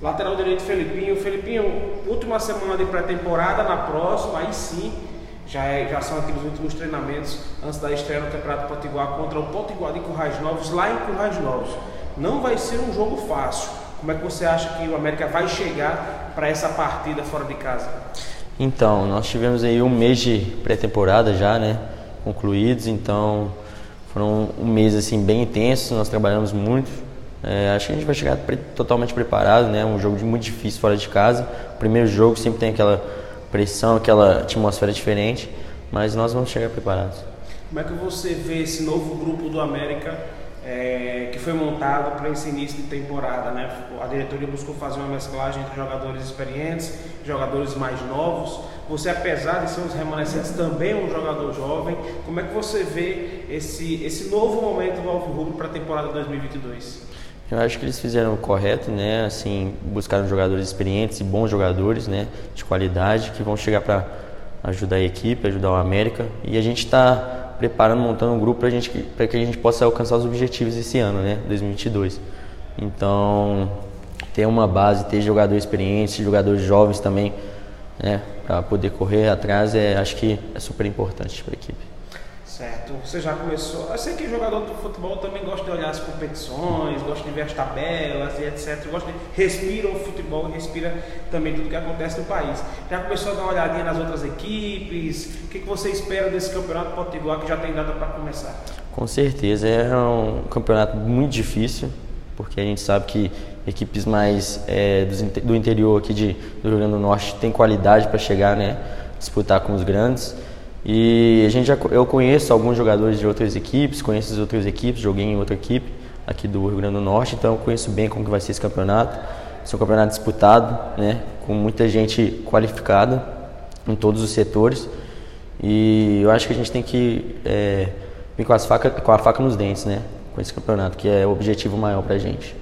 Lateral direito Felipinho. Felipinho, última semana de pré-temporada, na próxima, aí sim, já, é, já são aqueles últimos treinamentos antes da estreia no Campeonato Potiguar contra o Potiguar de Currais Novos, lá em Currais Novos. Não vai ser um jogo fácil. Como é que você acha que o América vai chegar para essa partida fora de casa? Então, nós tivemos aí um mês de pré-temporada já, né? Concluídos, então foram um mês assim bem intenso, nós trabalhamos muito. É, acho que a gente vai chegar pre totalmente preparado, né? Um jogo muito difícil fora de casa. Primeiro jogo sempre tem aquela pressão, aquela atmosfera diferente, mas nós vamos chegar preparados. Como é que você vê esse novo grupo do América é, que foi montado para esse início de temporada? Né? A diretoria buscou fazer uma mesclagem entre jogadores experientes jogadores mais novos. Você, apesar de ser um remanescentes, também é um jogador jovem. Como é que você vê esse, esse novo momento do Alvo Rubro para a temporada 2022? Eu acho que eles fizeram o correto, né? Assim, buscaram jogadores experientes e bons jogadores, né? De qualidade que vão chegar para ajudar a equipe, ajudar o América. E a gente está preparando, montando um grupo para gente, para que a gente possa alcançar os objetivos esse ano, né? 2022. Então, ter uma base, ter jogadores experientes, jogadores jovens também, né? Para poder correr atrás, é, acho que é super importante para a equipe. Certo. Você já começou. Eu sei que jogador de futebol também gosta de olhar as competições, gosta de ver as tabelas e etc. Gosta de respira o futebol, respira também tudo que acontece no país. Já começou a dar uma olhadinha nas outras equipes? O que, que você espera desse campeonato potiguar que já tem data para começar? Com certeza é um campeonato muito difícil, porque a gente sabe que equipes mais é, do interior aqui de, do Rio Grande do Norte têm qualidade para chegar, né, disputar com os grandes. E a gente já, eu conheço alguns jogadores de outras equipes, conheço as outras equipes, joguei em outra equipe aqui do Rio Grande do Norte, então eu conheço bem como que vai ser esse campeonato. Esse é um campeonato disputado, né, com muita gente qualificada em todos os setores. E eu acho que a gente tem que é, vir com, as faca, com a faca nos dentes, né, com esse campeonato, que é o objetivo maior para a gente.